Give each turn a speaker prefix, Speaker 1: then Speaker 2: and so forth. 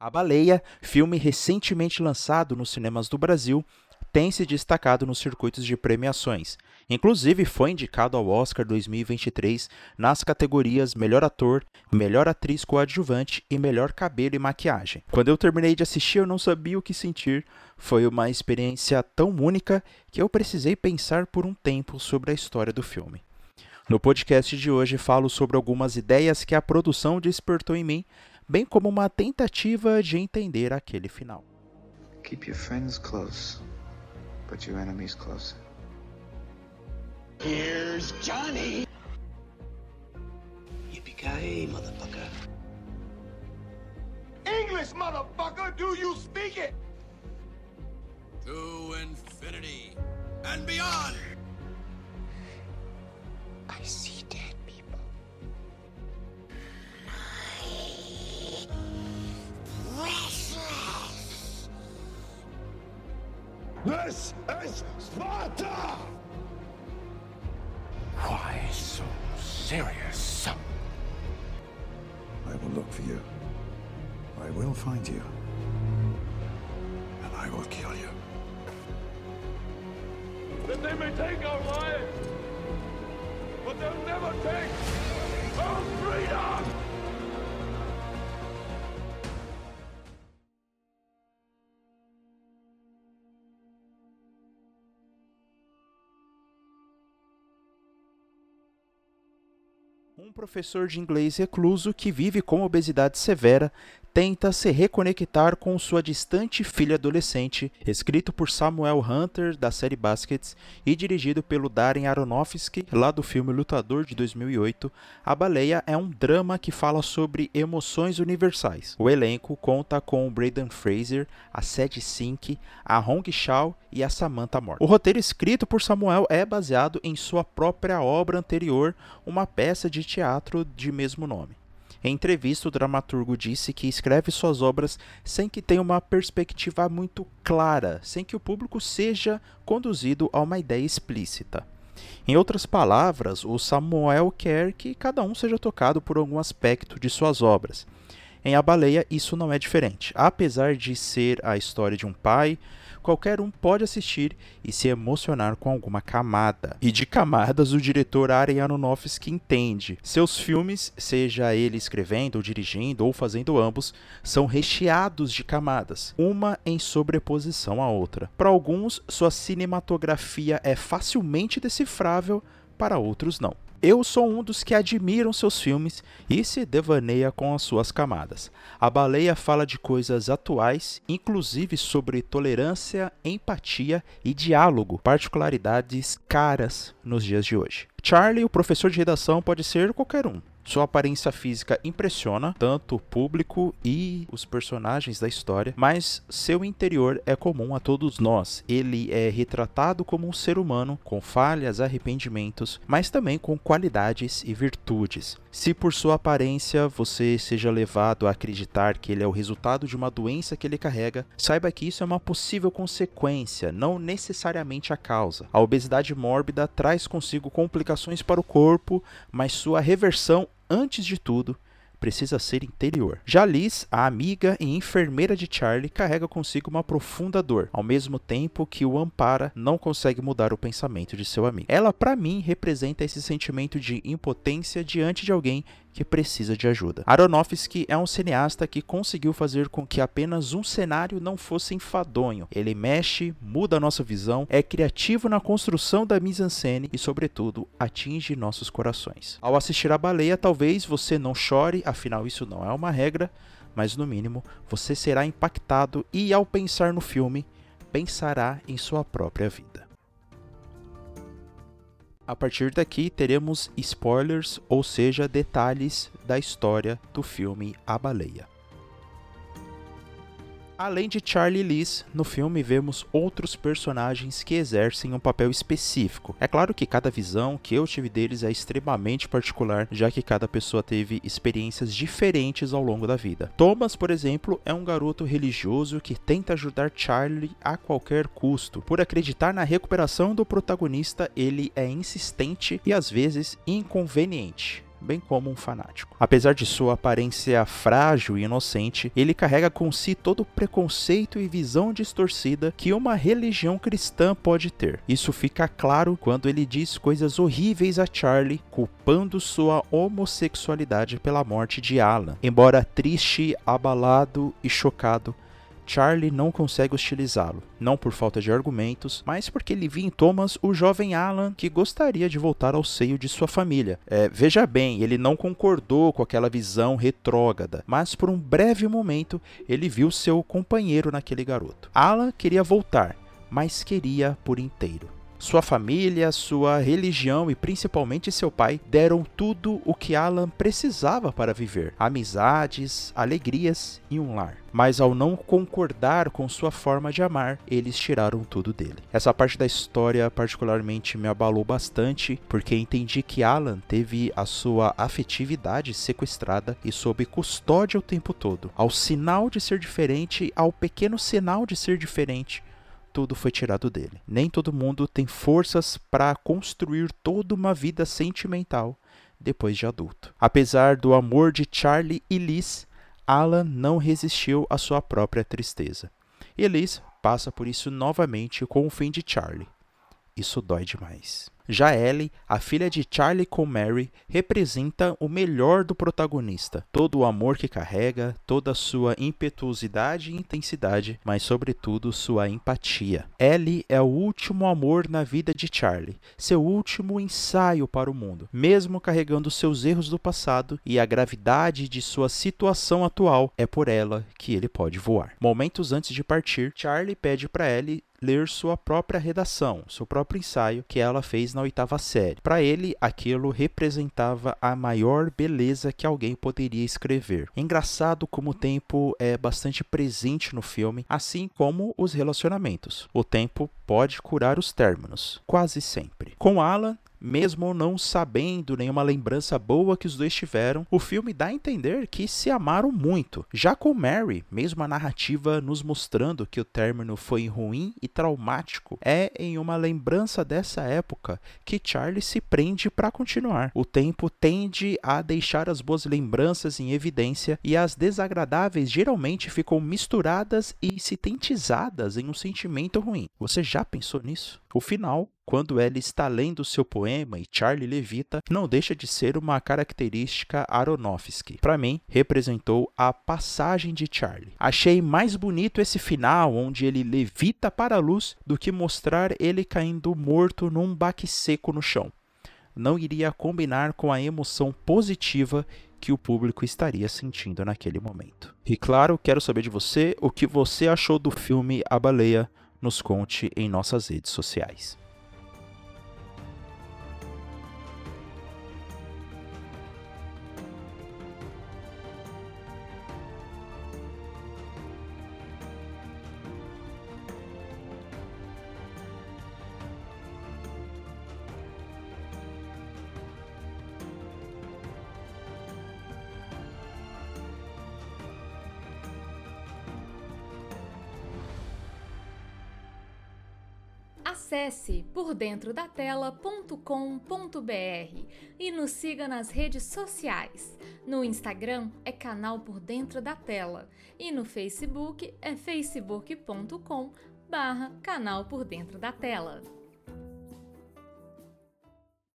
Speaker 1: A Baleia, filme recentemente lançado nos cinemas do Brasil, tem se destacado nos circuitos de premiações. Inclusive, foi indicado ao Oscar 2023 nas categorias Melhor Ator, Melhor Atriz Coadjuvante e Melhor Cabelo e Maquiagem. Quando eu terminei de assistir, eu não sabia o que sentir. Foi uma experiência tão única que eu precisei pensar por um tempo sobre a história do filme. No podcast de hoje, falo sobre algumas ideias que a produção despertou em mim bem como uma tentativa de entender aquele final. Keep your friends close, but your enemies closer. Here's Johnny. Yippee-ki-yay, motherfucker. English, motherfucker, do you speak it? To infinity and beyond. This is Sparta! Why so serious? I will look for you. I will find you. And I will kill you. That they may take our lives, but they'll never take our freedom! Um professor de inglês recluso que vive com obesidade severa tenta se reconectar com sua distante filha adolescente, escrito por Samuel Hunter, da série Baskets, e dirigido pelo Darren Aronofsky, lá do filme Lutador de 2008, A Baleia é um drama que fala sobre emoções universais. O elenco conta com Braden Fraser, a Sadie Sink, a Hong Shao e a Samantha Moore. O roteiro escrito por Samuel é baseado em sua própria obra anterior, uma peça de teatro de mesmo nome. Em entrevista, o dramaturgo disse que escreve suas obras sem que tenha uma perspectiva muito clara, sem que o público seja conduzido a uma ideia explícita. Em outras palavras, o Samuel quer que cada um seja tocado por algum aspecto de suas obras. Em A Baleia, isso não é diferente. Apesar de ser a história de um pai, qualquer um pode assistir e se emocionar com alguma camada. E de camadas o diretor Aaron Aronofsky entende. Seus filmes, seja ele escrevendo ou dirigindo ou fazendo ambos, são recheados de camadas, uma em sobreposição à outra. Para alguns, sua cinematografia é facilmente decifrável, para outros não. Eu sou um dos que admiram seus filmes e se devaneia com as suas camadas. A baleia fala de coisas atuais, inclusive sobre tolerância, empatia e diálogo, particularidades caras nos dias de hoje. Charlie, o professor de redação, pode ser qualquer um. Sua aparência física impressiona tanto o público e os personagens da história, mas seu interior é comum a todos nós. Ele é retratado como um ser humano com falhas, arrependimentos, mas também com qualidades e virtudes. Se por sua aparência você seja levado a acreditar que ele é o resultado de uma doença que ele carrega, saiba que isso é uma possível consequência, não necessariamente a causa. A obesidade mórbida traz consigo complicações para o corpo, mas sua reversão antes de tudo, precisa ser interior. Já Liz, a amiga e enfermeira de Charlie, carrega consigo uma profunda dor, ao mesmo tempo que o ampara não consegue mudar o pensamento de seu amigo. Ela, para mim, representa esse sentimento de impotência diante de alguém que precisa de ajuda. Aronofsky é um cineasta que conseguiu fazer com que apenas um cenário não fosse enfadonho. Ele mexe, muda a nossa visão, é criativo na construção da mise-en-scène e, sobretudo, atinge nossos corações. Ao assistir a baleia, talvez você não chore, afinal isso não é uma regra, mas no mínimo você será impactado e, ao pensar no filme, pensará em sua própria vida. A partir daqui teremos spoilers, ou seja, detalhes da história do filme A Baleia. Além de Charlie Lees, no filme vemos outros personagens que exercem um papel específico. É claro que cada visão que eu tive deles é extremamente particular, já que cada pessoa teve experiências diferentes ao longo da vida. Thomas, por exemplo, é um garoto religioso que tenta ajudar Charlie a qualquer custo. Por acreditar na recuperação do protagonista, ele é insistente e às vezes inconveniente. Bem como um fanático. Apesar de sua aparência frágil e inocente, ele carrega com si todo o preconceito e visão distorcida que uma religião cristã pode ter. Isso fica claro quando ele diz coisas horríveis a Charlie, culpando sua homossexualidade pela morte de Alan. Embora triste, abalado e chocado, Charlie não consegue hostilizá-lo, não por falta de argumentos, mas porque ele via em Thomas o jovem Alan que gostaria de voltar ao seio de sua família. É, veja bem, ele não concordou com aquela visão retrógrada, mas por um breve momento ele viu seu companheiro naquele garoto. Alan queria voltar, mas queria por inteiro. Sua família, sua religião e principalmente seu pai deram tudo o que Alan precisava para viver: amizades, alegrias e um lar. Mas ao não concordar com sua forma de amar, eles tiraram tudo dele. Essa parte da história particularmente me abalou bastante, porque entendi que Alan teve a sua afetividade sequestrada e sob custódia o tempo todo. Ao sinal de ser diferente, ao pequeno sinal de ser diferente, tudo foi tirado dele. Nem todo mundo tem forças para construir toda uma vida sentimental depois de adulto. Apesar do amor de Charlie e Liz, Alan não resistiu à sua própria tristeza. E Liz passa por isso novamente com o fim de Charlie. Isso dói demais. Já Ellie, a filha de Charlie com Mary, representa o melhor do protagonista. Todo o amor que carrega, toda sua impetuosidade e intensidade, mas sobretudo sua empatia. Ellie é o último amor na vida de Charlie, seu último ensaio para o mundo. Mesmo carregando seus erros do passado e a gravidade de sua situação atual, é por ela que ele pode voar. Momentos antes de partir, Charlie pede para Ellie ler sua própria redação, seu próprio ensaio que ela fez na oitava série. Para ele, aquilo representava a maior beleza que alguém poderia escrever. engraçado como o tempo é bastante presente no filme, assim como os relacionamentos. O tempo pode curar os términos, quase sempre. Com Alan, mesmo não sabendo nenhuma lembrança boa que os dois tiveram, o filme dá a entender que se amaram muito. Já com Mary, mesmo a narrativa nos mostrando que o término foi ruim e traumático, é em uma lembrança dessa época que Charlie se prende para continuar. O tempo tende a deixar as boas lembranças em evidência e as desagradáveis geralmente ficam misturadas e sintetizadas em um sentimento ruim. Você já pensou nisso? O final quando ela está lendo seu poema e Charlie levita, não deixa de ser uma característica Aronofsky. Para mim, representou a passagem de Charlie. Achei mais bonito esse final, onde ele levita para a luz, do que mostrar ele caindo morto num baque seco no chão. Não iria combinar com a emoção positiva que o público estaria sentindo naquele momento. E claro, quero saber de você o que você achou do filme A Baleia. Nos conte em nossas redes sociais.
Speaker 2: Acesse pordentrodatela.com.br e nos siga nas redes sociais. No Instagram é canal Por Dentro da Tela e no Facebook é facebook.com barra canal Por Dentro da Tela.